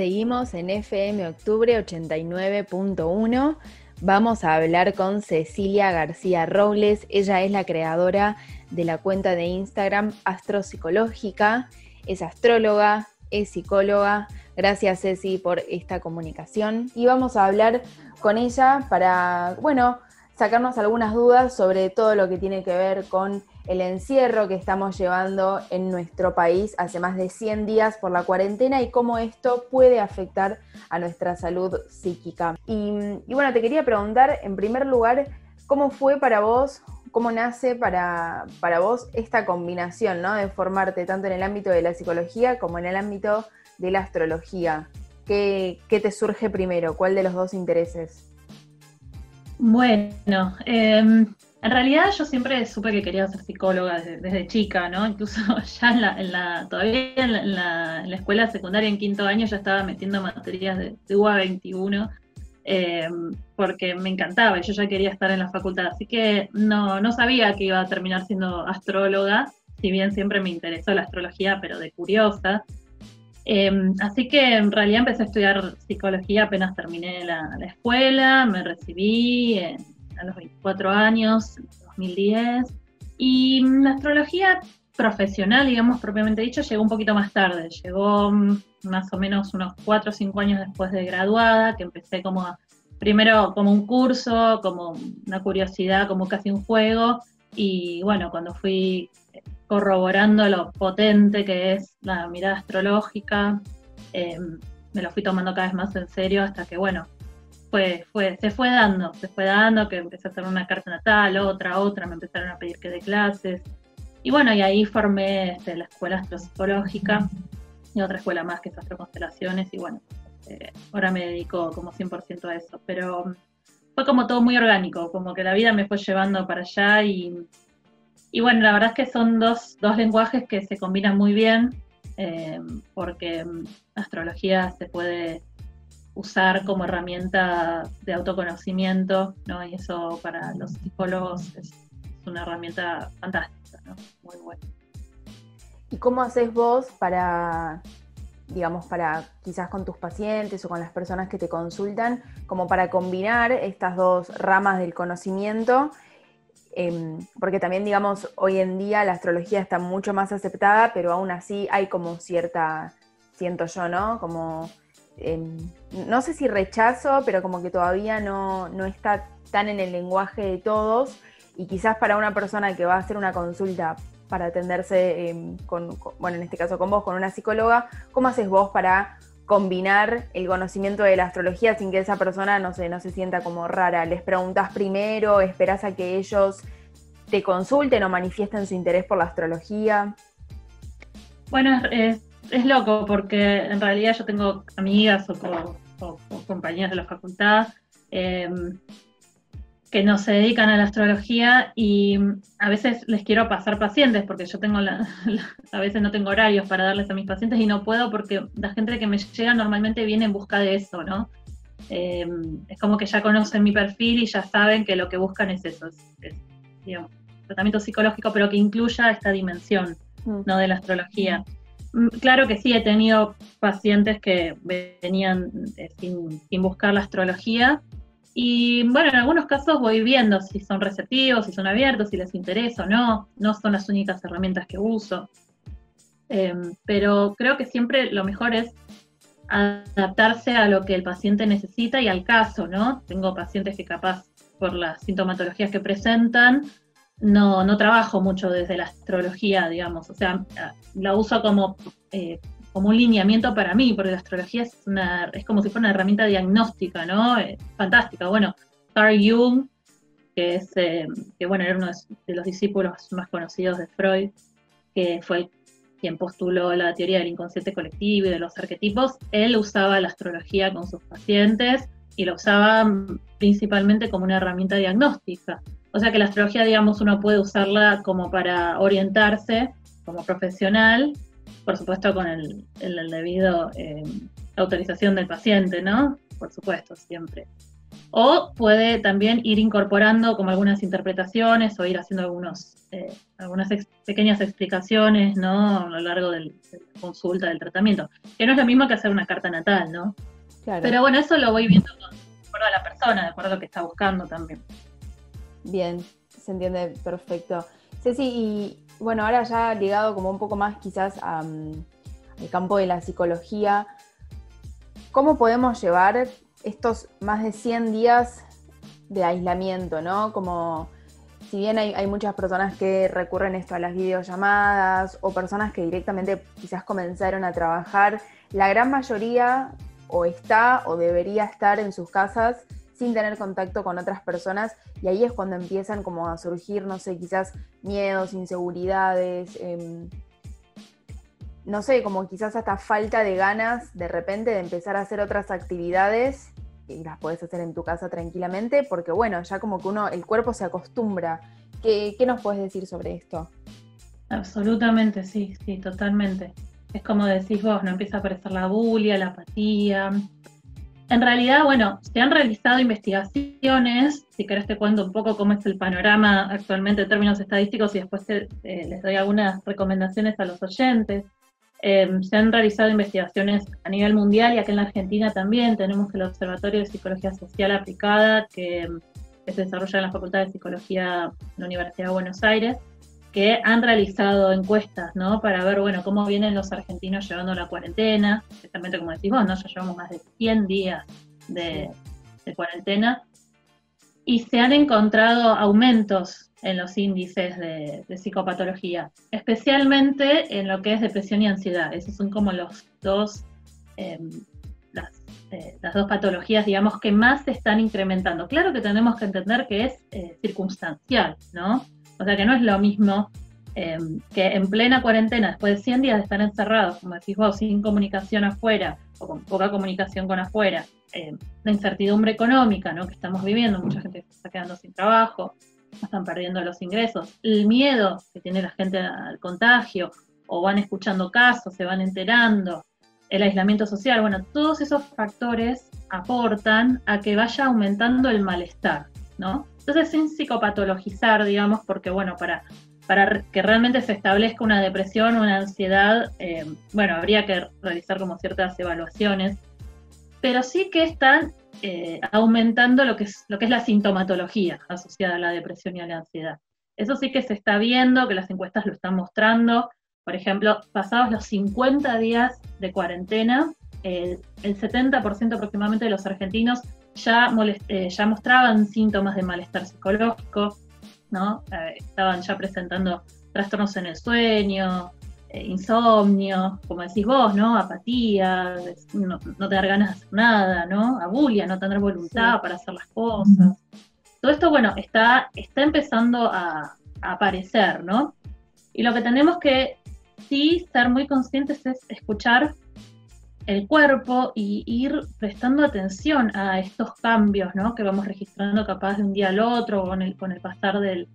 Seguimos en FM Octubre 89.1. Vamos a hablar con Cecilia García Robles. Ella es la creadora de la cuenta de Instagram Astropsicológica. Es astróloga, es psicóloga. Gracias Ceci por esta comunicación. Y vamos a hablar con ella para, bueno, sacarnos algunas dudas sobre todo lo que tiene que ver con el encierro que estamos llevando en nuestro país hace más de 100 días por la cuarentena y cómo esto puede afectar a nuestra salud psíquica. Y, bueno, te quería preguntar, en primer lugar, ¿cómo fue para vos, cómo nace para, para vos esta combinación, ¿no? De formarte tanto en el ámbito de la psicología como en el ámbito de la astrología. ¿Qué, qué te surge primero? ¿Cuál de los dos intereses? Bueno, eh, en realidad yo siempre supe que quería ser psicóloga desde, chica, ¿no? Incluso ya en la, todavía en la, escuela secundaria en quinto año ya estaba metiendo materias de, UA 21 em, porque me encantaba y yo ya quería estar en la facultad. Así que no, no sabía que iba a terminar siendo astróloga, si bien siempre me interesó la astrología, pero de curiosa. Em, así que en realidad empecé a estudiar psicología apenas terminé la, la escuela, me recibí a los 24 años, 2010. Y la astrología profesional, digamos, propiamente dicho, llegó un poquito más tarde. Llegó mm, más o menos unos 4 o 5 años después de graduada, que empecé como, primero como un curso, como una curiosidad, como casi un juego. Y bueno, cuando fui corroborando lo potente que es la mirada astrológica, eh, me lo fui tomando cada vez más en serio hasta que, bueno, fue, fue, se fue dando, se fue dando, que empecé a hacer una carta natal, otra, otra, me empezaron a pedir que dé clases. Y bueno, y ahí formé este, la escuela astropsicológica y otra escuela más que es Astroconstelaciones y bueno, este, ahora me dedico como 100% a eso. Pero fue como todo muy orgánico, como que la vida me fue llevando para allá y, y bueno, la verdad es que son dos, dos lenguajes que se combinan muy bien eh, porque mm, astrología se puede usar como herramienta de autoconocimiento, ¿no? Y eso para los psicólogos es, una herramienta fantástica, ¿no? Muy buena. ¿Y cómo haces vos para, digamos, para quizás con tus pacientes o con las personas que te consultan, como para combinar estas dos ramas del conocimiento? Em, porque también, digamos, hoy en día la astrología está mucho más aceptada, pero aún así hay como cierta, siento yo, ¿no? Como no sé si rechazo, pero como que todavía no, está tan en el lenguaje de todos y quizás para una persona que va a hacer una consulta para atenderse em, con, bueno, en este caso con vos, con una psicóloga, ¿cómo haces vos para combinar el conocimiento de la astrología sin que esa persona no se, no se sienta como rara? ¿Les preguntas primero? ¿Esperás a que ellos te consulten o manifiesten su interés por la astrología? Bueno, es, es loco porque en realidad yo tengo amigas o, compañeras de la facultad em, que no se dedican a la astrología y a veces les quiero pasar pacientes porque yo tengo la, a veces no tengo horarios para darles a mis pacientes y no puedo porque la gente que me llega normalmente viene en busca de eso, ¿no? Em, es como que ya conocen mi perfil y ya saben que lo que buscan es eso, es, digamos, tratamiento psicológico, pero que incluya esta dimensión, mm. ¿no? De la astrología. Mm, claro que sí, he tenido pacientes que venían eh, sin, buscar la astrología y bueno, en algunos casos voy viendo si son receptivos, si son abiertos, si les interesa o no. No son las únicas herramientas que uso. Em, pero creo que siempre lo mejor es adaptarse a lo que el paciente necesita y al caso, ¿no? Tengo pacientes que capaz por las sintomatologías que presentan no, no trabajo mucho desde la astrología, digamos, o sea, la uso como, eh, como un lineamiento para mí, porque la astrología es, una, es como si fuera una herramienta diagnóstica, ¿no? fantástica. Bueno, Carl Jung, que es, eh, que bueno, era uno de los discípulos más conocidos de Freud, que fue quien postuló la teoría del inconsciente colectivo y de los arquetipos, él usaba la astrología con sus pacientes y lo usaba principalmente como una herramienta diagnóstica. O sea que la astrología, digamos, uno puede usarla como para orientarse como profesional, por supuesto con el, debido eh, autorización del paciente, ¿no? Por supuesto, siempre. o puede también ir incorporando como algunas interpretaciones o ir haciendo algunos, eh, algunas pequeñas explicaciones ¿no? a lo largo de la consulta, del tratamiento, que no es lo mismo que hacer una carta natal, ¿no? Pero bueno, eso lo voy viendo de acuerdo a la persona, de acuerdo a lo que está buscando también. Bien, se entiende perfecto. Ceci, y bueno, ahora ya ligado como un poco más quizás al campo de la psicología, ¿cómo podemos llevar estos más de 100 días de aislamiento, ¿no? Como si bien hay, muchas personas que recurren esto a las videollamadas o personas que directamente quizás comenzaron a trabajar, la gran mayoría o está o debería estar en sus casas sin tener contacto con otras personas y ahí es cuando empiezan como a surgir, no sé, quizás miedos, inseguridades, em, no sé, como quizás hasta falta de ganas de repente de empezar a hacer otras actividades y las puedes hacer en tu casa tranquilamente, porque bueno, ya como que uno, el cuerpo se acostumbra. ¿Qué, nos puedes decir sobre esto? Absolutamente, sí, sí, totalmente. Es como decís vos, no empieza a aparecer la bulia, la apatía. En realidad, bueno, se han realizado investigaciones, si querés te cuento un poco cómo es el panorama actualmente en términos estadísticos y después les doy algunas recomendaciones a los oyentes. Em, se han realizado investigaciones a nivel mundial y aquí en la Argentina también tenemos el Observatorio de Psicología Social Aplicada que, se desarrolla en la Facultad de Psicología de la Universidad de Buenos Aires, que han realizado encuestas, ¿no? Para ver, bueno, cómo vienen los argentinos llevando la cuarentena, especialmente como decís vos, ¿no? Ya llevamos más de 100 días de, de cuarentena y se han encontrado aumentos en los índices de, psicopatología, especialmente en lo que es depresión y ansiedad. Esos son como los dos, em, eh, las, dos patologías, digamos, que más se están incrementando. Claro que tenemos que entender que es eh, circunstancial, ¿no? O sea que no es lo mismo em, que en plena cuarentena, después de 100 días de estar encerrados, como decís vos, sin comunicación afuera o con poca comunicación con afuera, em, la incertidumbre económica ¿no? que estamos viviendo, mucha gente se está quedando sin trabajo, están perdiendo los ingresos, el miedo que tiene la gente al contagio, o van escuchando casos, se van enterando, el aislamiento social, bueno, todos esos factores aportan a que vaya aumentando el malestar, Entonces, sin psicopatologizar, digamos, porque, bueno, para, que realmente se establezca una depresión una ansiedad, eh, bueno, habría que realizar como ciertas evaluaciones, pero sí que están eh, aumentando lo que, es, lo que es la sintomatología asociada a la depresión y a la ansiedad. Eso sí que se está viendo, que las encuestas lo están mostrando. Por ejemplo, pasados los 50 días de cuarentena, el 70% aproximadamente de los argentinos ya, eh, ya mostraban síntomas de malestar psicológico, ¿no? Eh, estaban ya presentando trastornos en el sueño, eh, insomnio, como decís vos, ¿no? Apatía, no, no, te dar ganas de hacer nada, ¿no? Abulia, no tener voluntad para hacer las cosas. Todo esto, bueno, está, está empezando a, aparecer, ¿no? Y lo que tenemos que sí ser muy conscientes es escuchar el cuerpo y ir prestando atención a estos cambios, ¿no? Que vamos registrando capaz de un día al otro, con el, con el pasar del,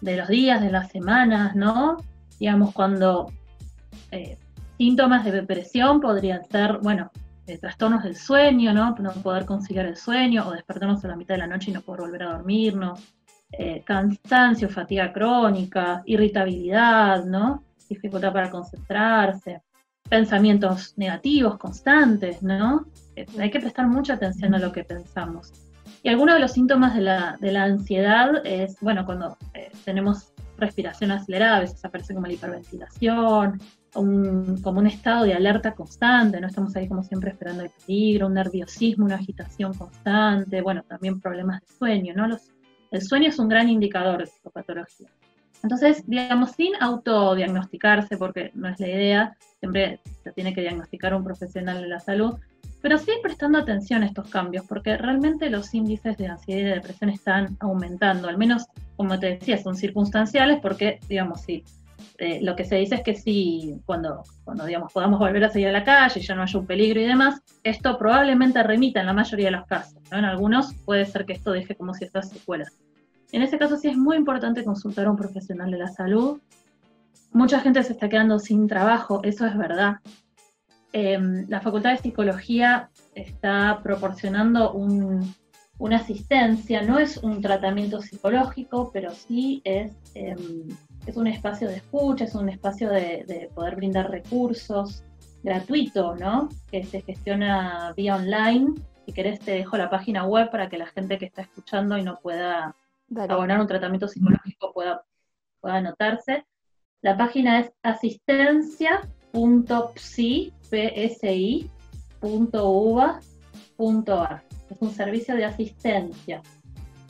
de los días, de las semanas, ¿no? Digamos, cuando eh, síntomas de depresión podrían ser, bueno, trastornos del sueño, ¿no? No poder conciliar el sueño o despertarnos a la mitad de la noche y no poder volver a dormirnos, eh, cansancio, fatiga crónica, irritabilidad, ¿no? Dificultad para concentrarse, pensamientos negativos constantes, ¿no? Eh, hay que prestar mucha atención a lo que pensamos. Y algunos de los síntomas de la, de la ansiedad es, bueno, cuando tenemos respiración acelerada, a veces aparece como la hiperventilación, como un estado de alerta constante, no estamos ahí como siempre esperando el peligro, un nerviosismo, una agitación constante, bueno, también problemas de sueño, ¿no? Los, el sueño es un gran indicador de psicopatología. Entonces, digamos, sin autodiagnosticarse, porque no es la idea, siempre se tiene que diagnosticar un profesional de la salud, pero sí prestando atención a estos cambios, porque realmente los índices de ansiedad y de depresión están aumentando, al menos, como te decía, son circunstanciales, porque, digamos, sí, eh, lo que se dice es que si cuando, cuando digamos, podamos volver a salir a la calle y ya no haya un peligro y demás, esto probablemente remita en la mayoría de los casos. En algunos puede ser que esto deje como ciertas secuelas. En ese caso sí es muy importante consultar a un profesional de la salud. Mucha gente se está quedando sin trabajo, eso es verdad. Em, la Facultad de Psicología está proporcionando un, una asistencia, no es un tratamiento psicológico, pero sí es, em, es un espacio de escucha, es un espacio de, poder brindar recursos gratuito, ¿no? Que se gestiona vía online. Si querés te dejo la página web para que la gente que está escuchando y no pueda abonar un tratamiento psicológico pueda, pueda anotarse. La página es asistencia.psi.uva.ar es un servicio de asistencia.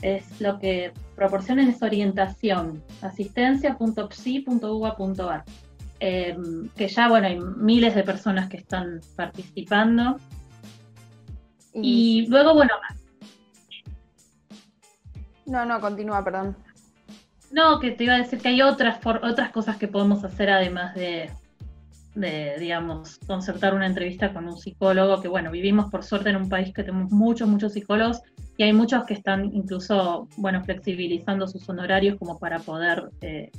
Es lo que proporcionan es orientación, asistencia.psi.uva.ar. Em, que ya, bueno, hay miles de personas que están participando. Y, luego, bueno... No, no, continúa, perdón. No, que te iba a decir que hay otras, otras cosas que podemos hacer además de, de, digamos, concertar una entrevista con un psicólogo, que bueno, vivimos por suerte en un país que tenemos muchos, muchos psicólogos y hay muchos que están incluso, bueno, flexibilizando sus honorarios como para poder, eh,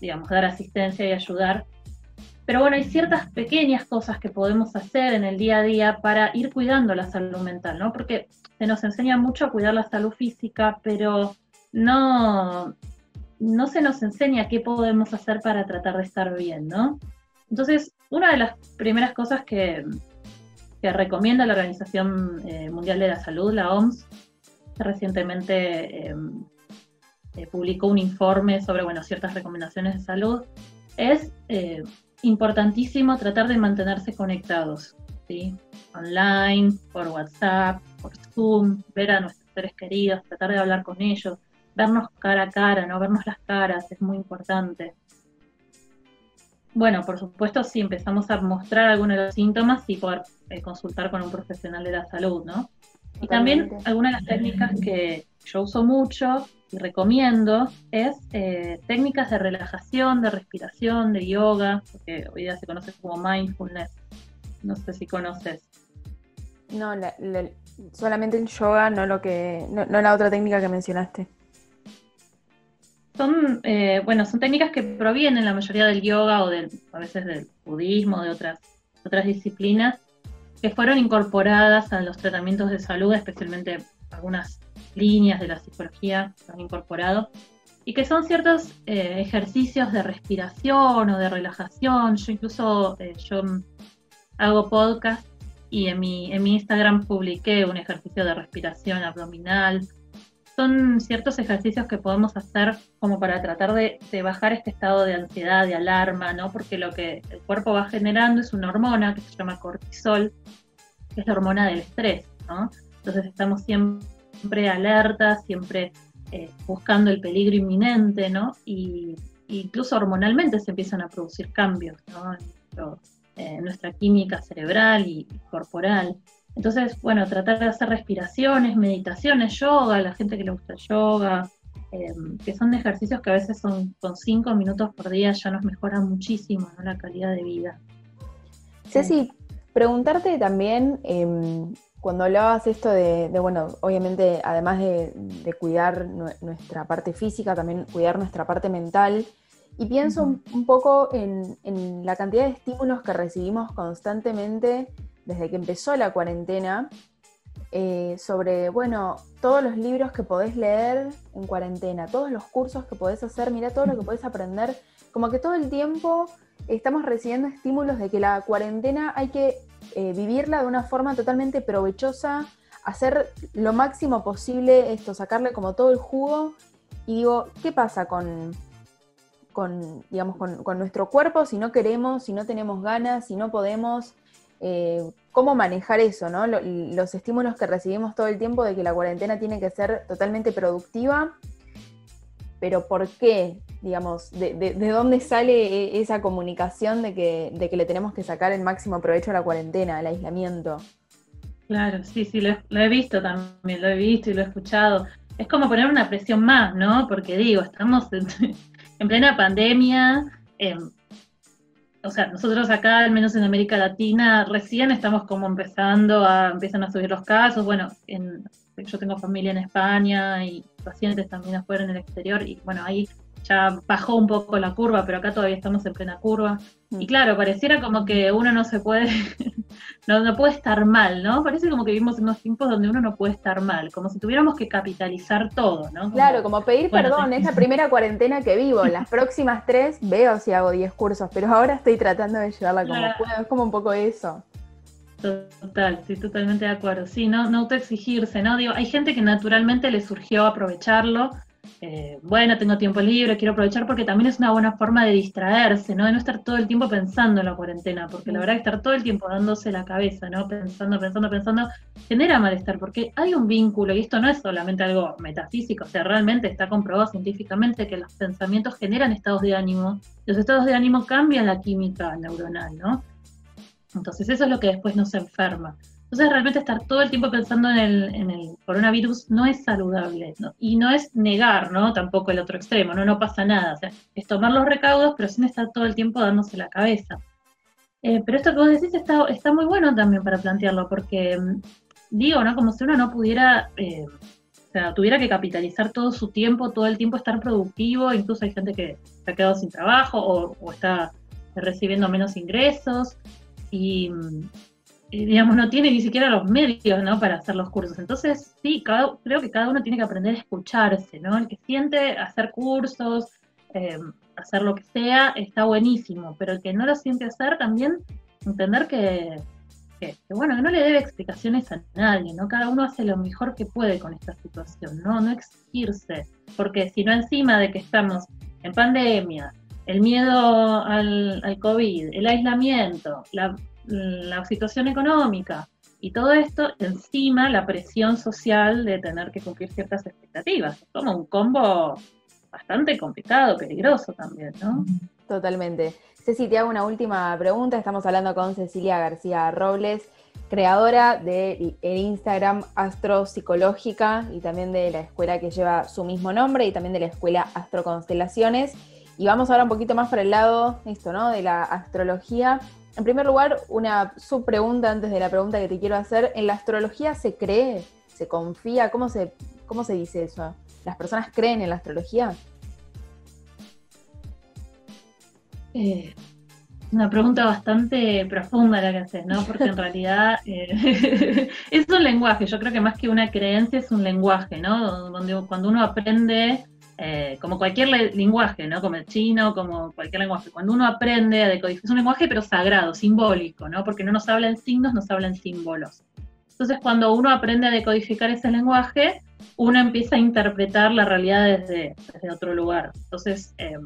digamos, dar asistencia y ayudar. Pero bueno, hay ciertas pequeñas cosas que podemos hacer en el día a día para ir cuidando la salud mental, ¿no? Porque se nos enseña mucho a cuidar la salud física, pero no, no se nos enseña qué podemos hacer para tratar de estar bien, ¿no? Entonces, una de las primeras cosas que, recomienda la Organización eh, Mundial de la Salud, la OMS, que recientemente eh, eh, publicó un informe sobre bueno, ciertas recomendaciones de salud, es importantísimo tratar de mantenerse conectados, ¿sí? online, por WhatsApp, por Zoom, ver a nuestros seres queridos, tratar de hablar con ellos, vernos cara a cara, no vernos las caras, es muy importante. Bueno, por supuesto, si empezamos a mostrar algunos de los síntomas, sí poder eh, consultar con un profesional de la salud, ¿no? Y también algunas de las técnicas que yo uso mucho y recomiendo es eh, técnicas de relajación, de respiración, de yoga, que hoy día se conoce como mindfulness. No sé si conoces. No, solamente el yoga, no lo que, no la otra técnica que mencionaste son, eh, bueno, son técnicas que provienen la mayoría del yoga o del, a veces del budismo, de otras, otras disciplinas, que fueron incorporadas a los tratamientos de salud, especialmente algunas líneas de la psicología que han incorporado, y que son ciertos eh, ejercicios de respiración o de relajación. Yo incluso eh, yo hago podcast y en mi, en mi Instagram publiqué un ejercicio de respiración abdominal son ciertos ejercicios que podemos hacer como para tratar de, bajar este estado de ansiedad, de alarma, ¿no? Porque lo que el cuerpo va generando es una hormona que se llama cortisol, que es la hormona del estrés, ¿no? Entonces estamos siempre alertas, siempre eh, buscando el peligro inminente, ¿no? Y incluso hormonalmente se empiezan a producir cambios, ¿no? En, nuestra química cerebral y corporal. Entonces, bueno, tratar de hacer respiraciones, meditaciones, yoga, la gente que le gusta yoga, em, que son ejercicios que a veces son con cinco minutos por día ya nos mejoran muchísimo la calidad de vida. Ceci, preguntarte también, em, cuando hablabas esto de, bueno, obviamente, además de, cuidar nuestra parte física, también cuidar nuestra parte mental, y pienso un, poco en, en, la cantidad de estímulos que recibimos constantemente desde que empezó la cuarentena, eh, sobre, bueno, todos los libros que podés leer en cuarentena, todos los cursos que podés hacer, mira todo lo que podés aprender, como que todo el tiempo estamos recibiendo estímulos de que la cuarentena hay que eh, vivirla de una forma totalmente provechosa, hacer lo máximo posible esto, sacarle como todo el jugo. Y digo, ¿qué pasa con, con digamos, con, nuestro cuerpo si no queremos, si no tenemos ganas, si no podemos? Eh, cómo manejar eso, ¿no? los estímulos que recibimos todo el tiempo de que la cuarentena tiene que ser totalmente productiva, pero ¿por qué? Digamos, ¿de, dónde sale e, esa comunicación de que, le tenemos que sacar el máximo provecho a la cuarentena, al aislamiento? Claro, sí, sí, lo, he visto también, lo he visto y lo he escuchado. Es como poner una presión más, ¿no? Porque digo, estamos en, plena pandemia, em, o sea, nosotros acá, al menos en América Latina, recién estamos como empezando a, empiezan a subir los casos. Bueno, yo tengo familia en España y pacientes también afuera en el exterior y bueno, ahí ya bajó un poco la curva, pero acá todavía estamos en plena curva. Y mm. claro, pareciera como que uno no se puede, no, no puede estar mal, ¿no? Parece como que vivimos en unos tiempos donde uno no puede estar mal, como si tuviéramos que capitalizar todo, ¿no? claro, como pedir perdón, es la primera cuarentena que vivo, las próximas tres veo si hago diez cursos, pero ahora estoy tratando de llevarla como puedo, es como un poco eso. Total, estoy totalmente de acuerdo. Sí, no, no autoexigirse, ¿no? Digo, hay gente que naturalmente le surgió aprovecharlo, eh, bueno, tengo tiempo libre, quiero aprovechar porque también es una buena forma de distraerse, ¿no? De no estar todo el tiempo pensando en la cuarentena, porque la verdad que estar todo el tiempo dándose la cabeza, ¿no? Pensando, pensando, pensando, genera malestar, porque hay un vínculo, y esto no es solamente algo metafísico, o sea, realmente está comprobado científicamente que los pensamientos generan estados de ánimo, los estados de ánimo cambian la química neuronal, ¿no? Entonces eso es lo que después nos enferma. Entonces realmente estar todo el tiempo pensando en el, coronavirus no es saludable y no es negar, ¿no? Tampoco el otro extremo, no, no pasa nada. O sea, es tomar los recaudos, pero sin estar todo el tiempo dándose la cabeza. Eh, pero esto que vos decís está, está muy bueno también para plantearlo, porque mm, digo, ¿no? Como si uno no pudiera, eh, o sea, tuviera que capitalizar todo su tiempo, todo el tiempo estar productivo, incluso hay gente que se ha quedado sin trabajo o, o está recibiendo menos ingresos. Y, mm, digamos, no tiene ni siquiera los medios, ¿no? Para hacer los cursos. Entonces, sí, creo que cada uno tiene que aprender a escucharse, ¿no? El que siente hacer cursos, eh, hacer lo que sea, está buenísimo, pero el que no lo siente hacer también, entender que, bueno, que no le debe explicaciones a nadie, ¿no? Cada uno hace lo mejor que puede con esta situación, ¿no? No exigirse, porque si no encima de que estamos en pandemia, el miedo al, al COVID, el aislamiento, la la situación económica y todo esto encima la presión social de tener que cumplir ciertas expectativas. Como un combo bastante complicado, peligroso también, ¿no? Totalmente. Ceci, te hago una última pregunta. Estamos hablando con Cecilia García Robles, creadora de Instagram Astro Psicológica y también de la escuela que lleva su mismo nombre y también de la escuela Astro Constelaciones. Y vamos ahora un poquito más para el lado, esto, ¿no? De la astrología. En primer lugar, una subpregunta antes de la pregunta que te quiero hacer. ¿En la astrología se cree? ¿Se confía? ¿Cómo se, cómo se dice eso? ¿Las personas creen en la astrología? Eh, una pregunta bastante profunda la que haces, ¿no? Porque en realidad eh, es un lenguaje. Yo creo que más que una creencia es un lenguaje, ¿no? Donde cuando uno aprende eh, como cualquier lenguaje, ¿no? Como el chino, como cualquier lenguaje. Cuando uno aprende a decodificar, es un lenguaje pero sagrado, simbólico, ¿no? Porque no nos habla en signos, nos habla en símbolos. Entonces, cuando uno aprende a decodificar ese lenguaje, uno empieza a interpretar la realidad desde, otro lugar. Entonces, eh,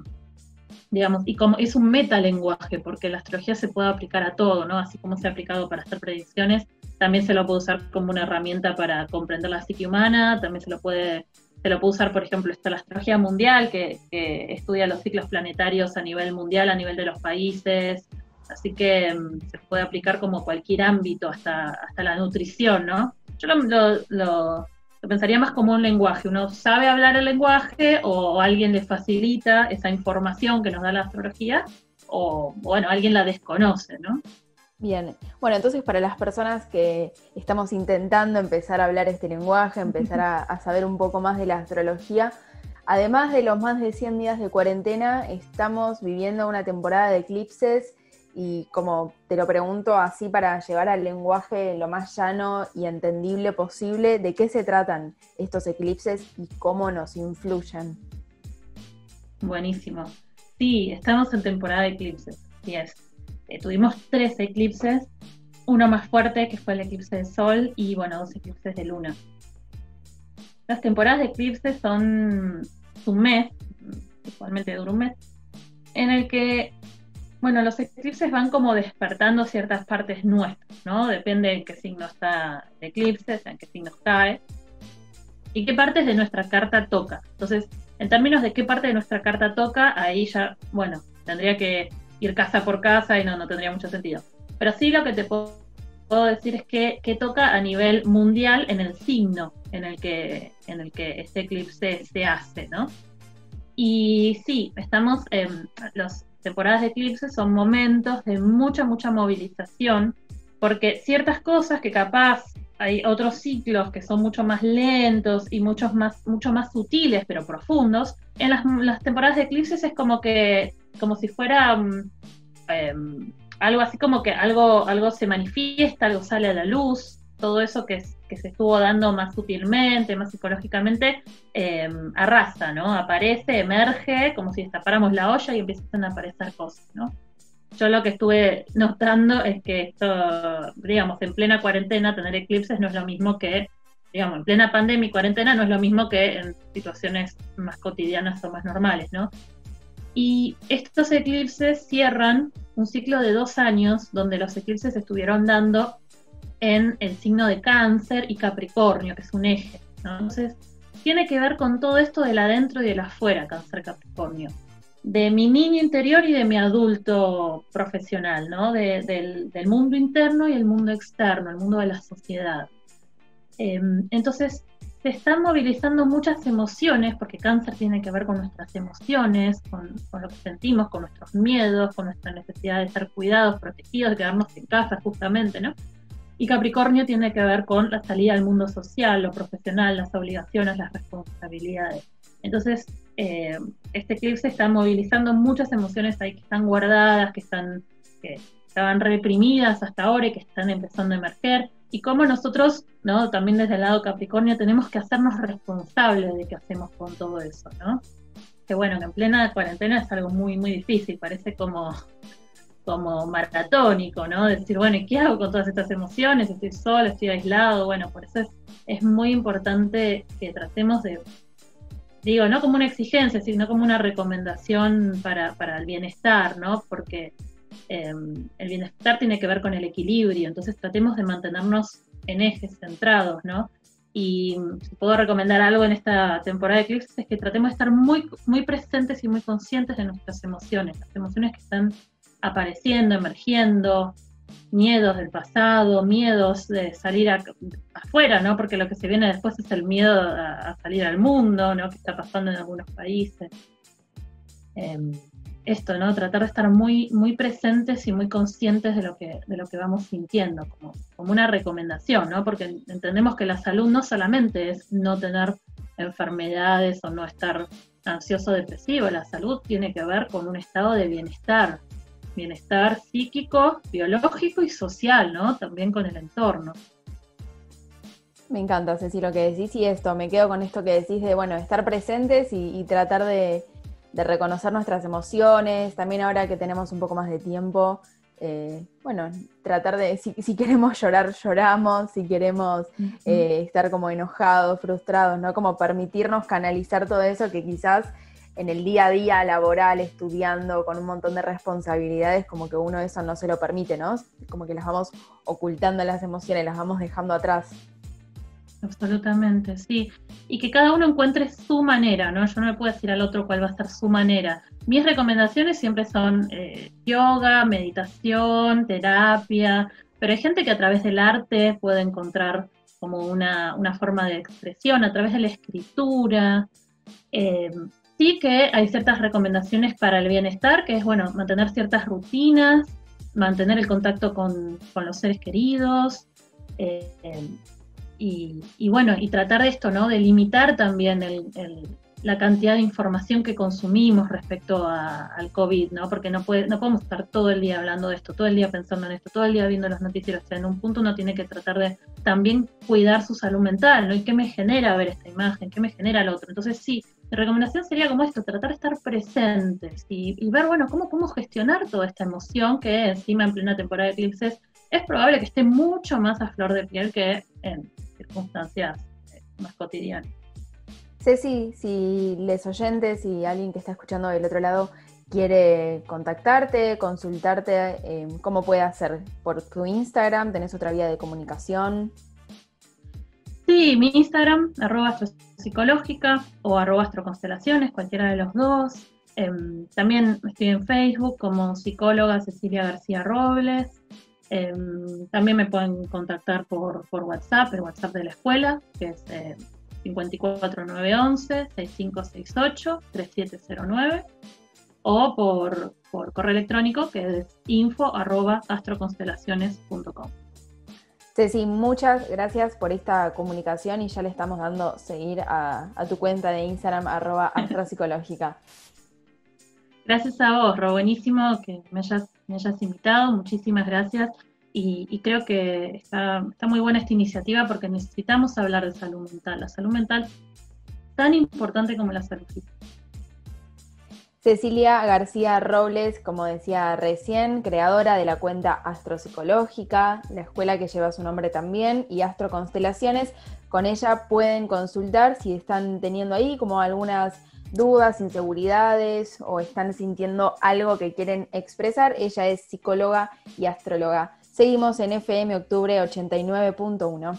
digamos, y como es un metalenguaje, porque la astrología se puede aplicar a todo, ¿no? Así como se ha aplicado para hacer predicciones, también se lo puede usar como una herramienta para comprender la psique humana, también se lo puede se lo puede usar, por ejemplo, la astrología mundial, que, estudia los ciclos planetarios a nivel mundial, a nivel de los países. Así que mm, se puede aplicar como cualquier ámbito, hasta, hasta la nutrición, ¿no? Yo lo, pensaría más como un lenguaje. Uno sabe hablar el lenguaje o, alguien le facilita esa información que nos da la astrología o, bueno, alguien la desconoce, ¿no? Bien, bueno, entonces para las personas que estamos intentando empezar a hablar este lenguaje, empezar a, saber un poco más de la astrología, además de los más de 100 días de cuarentena, estamos viviendo una temporada de eclipses y como te lo pregunto así para llevar al lenguaje lo más llano y entendible posible, ¿de qué se tratan estos eclipses y cómo nos influyen? Buenísimo. Sí, estamos en temporada de eclipses. Y es eh, tuvimos tres eclipses, uno más fuerte que fue el eclipse de Sol y bueno, dos eclipses de Luna. Las temporadas de eclipses son un mes, igualmente dura un mes, en el que, bueno, los eclipses van como despertando ciertas partes nuestras, ¿no? Depende en qué signo está el eclipse, en qué signo cae, y qué partes de nuestra carta toca. Entonces, en términos de qué parte de nuestra carta toca, ahí ya, bueno, tendría que ir casa por casa y no, no tendría mucho sentido. Pero sí lo que te puedo, decir es que, que, toca a nivel mundial en el signo en el que, en el que este eclipse se hace, ¿no? Y sí, estamos en las temporadas de eclipse son momentos de mucha, mucha movilización, porque ciertas cosas que capaz hay otros ciclos que son mucho más lentos y muchos más, mucho más sutiles, pero profundos. En las, temporadas de eclipses es como que como si fuera mm, em, algo así como que algo, algo se manifiesta, algo sale a la luz, todo eso que, se estuvo dando más sutilmente, más psicológicamente, eh, arrasa, ¿no? Aparece, emerge, como si destapáramos la olla y empiezan a aparecer cosas, ¿no? Yo lo que estuve notando es que esto, digamos, en plena cuarentena tener eclipses no es lo mismo que, digamos, en plena pandemia y cuarentena no es lo mismo que en situaciones más cotidianas o más normales, ¿no? Y estos eclipses cierran un ciclo de dos años donde los eclipses estuvieron dando en el signo de cáncer y Capricornio, que es un eje. Entonces, tiene que ver con todo esto del adentro y del afuera, cáncer Capricornio. De mi niño interior y de mi adulto profesional, ¿no? del, mundo interno y el mundo externo, el mundo de la sociedad. Em, entonces, se están movilizando muchas emociones, porque cáncer tiene que ver con nuestras emociones, con, lo que sentimos, con nuestros miedos, con nuestra necesidad de ser cuidados, protegidos, de quedarnos en casa justamente, ¿no? Y Capricornio tiene que ver con la salida al mundo social, lo profesional, las obligaciones, las responsabilidades. Entonces, eh, este eclipse está movilizando muchas emociones ahí que están guardadas, que están que estaban reprimidas hasta ahora y que están empezando a emerger y cómo nosotros, ¿no? También desde el lado Capricornio tenemos que hacernos responsables de qué hacemos con todo eso, ¿no? Que bueno, que en plena cuarentena es algo muy, muy difícil, parece como, como maratónico, ¿no? Decir, bueno, ¿y qué hago con todas estas emociones? Estoy solo, estoy aislado, bueno, por eso es, es muy importante que tratemos de, digo, no como una exigencia, sino como una recomendación para, para el bienestar, ¿no? Porque Em, el bienestar tiene que ver con el equilibrio, entonces tratemos de mantenernos en ejes centrados, ¿no? Y si puedo recomendar algo en esta temporada de Eclipse es que tratemos de estar muy, muy presentes y muy conscientes de nuestras emociones, las emociones que están apareciendo, emergiendo, miedos del pasado, miedos de salir afuera, ¿no? Porque lo que se viene después es el miedo a, salir al mundo, ¿no? Que está pasando en algunos países. Em, esto, ¿no? Tratar de estar muy, muy presentes y muy conscientes de lo que, de lo que vamos sintiendo, como, como una recomendación, ¿no? Porque entendemos que la salud no solamente es no tener enfermedades o no estar ansioso depresivo, la salud tiene que ver con un estado de bienestar, bienestar psíquico, biológico y social, ¿no? También con el entorno. Me encanta, Ceci, lo que decís y esto, me quedo con esto que decís de, bueno, estar presentes y tratar de, de reconocer nuestras emociones, también ahora que tenemos un poco más de tiempo, eh, bueno, tratar de, si, queremos llorar, lloramos, si queremos eh, estar como enojados, frustrados, ¿no? Como permitirnos canalizar todo eso que quizás en el día a día laboral, estudiando, con un montón de responsabilidades, como que uno eso no se lo permite, ¿no? Como que las vamos ocultando las emociones, las vamos dejando atrás. Absolutamente, sí. Y que cada uno encuentre su manera, ¿no? Yo no le puedo decir al otro cuál va a ser su manera. Mis recomendaciones siempre son eh, yoga, meditación, terapia, pero hay gente que a través del arte puede encontrar como una, forma de expresión, a través de la escritura. Eh, sí que hay ciertas recomendaciones para el bienestar, que es, bueno, mantener ciertas rutinas, mantener el contacto con, los seres queridos, eh, y, bueno, y tratar de esto, ¿no? De limitar también la cantidad de información que consumimos respecto al COVID, ¿no? Porque no, puede, no podemos estar todo el día hablando de esto, todo el día pensando en esto, todo el día viendo los noticieros. O sea, en un punto uno tiene que tratar de también cuidar su salud mental, ¿no? ¿Y qué me genera ver esta imagen? ¿Qué me genera el otro? Entonces, sí, recomendación sería como esto, tratar de estar presentes y, y ver, bueno, cómo, cómo gestionar toda esta emoción que encima en plena temporada de eclipses es probable que esté mucho más a flor de piel que en circunstancias eh, más cotidianas. Ceci, si les oyentes y alguien que está escuchando del otro lado quiere contactarte, consultarte, em, ¿cómo puede hacer? ¿Por tu Instagram? ¿Tenés otra vía de comunicación? Sí, mi Instagram, arroba astropsicológica o arroba astroconstelaciones, cualquiera de los dos. Em, también estoy en Facebook como psicóloga Cecilia García Robles. Em, también me pueden contactar por, WhatsApp, el WhatsApp de la escuela, que es 54911-6568-3709, o por, correo electrónico, que es info.astroconstelaciones.com. Ceci, muchas gracias por esta comunicación y ya le estamos dando seguir a, tu cuenta de Instagram, arroba astropsicológica. Gracias a vos, Ro, buenísimo que me hayas invitado, muchísimas gracias. Y, creo que está, está, muy buena esta iniciativa porque necesitamos hablar de salud mental. La salud mental tan importante como la salud física. Cecilia García Robles, como decía recién, creadora de la cuenta Astropsicológica, la escuela que lleva su nombre también, y Astroconstelaciones. Con ella pueden consultar si están teniendo ahí como algunas dudas, inseguridades o están sintiendo algo que quieren expresar. Ella es psicóloga y astróloga. Seguimos en FM Octubre 89.1.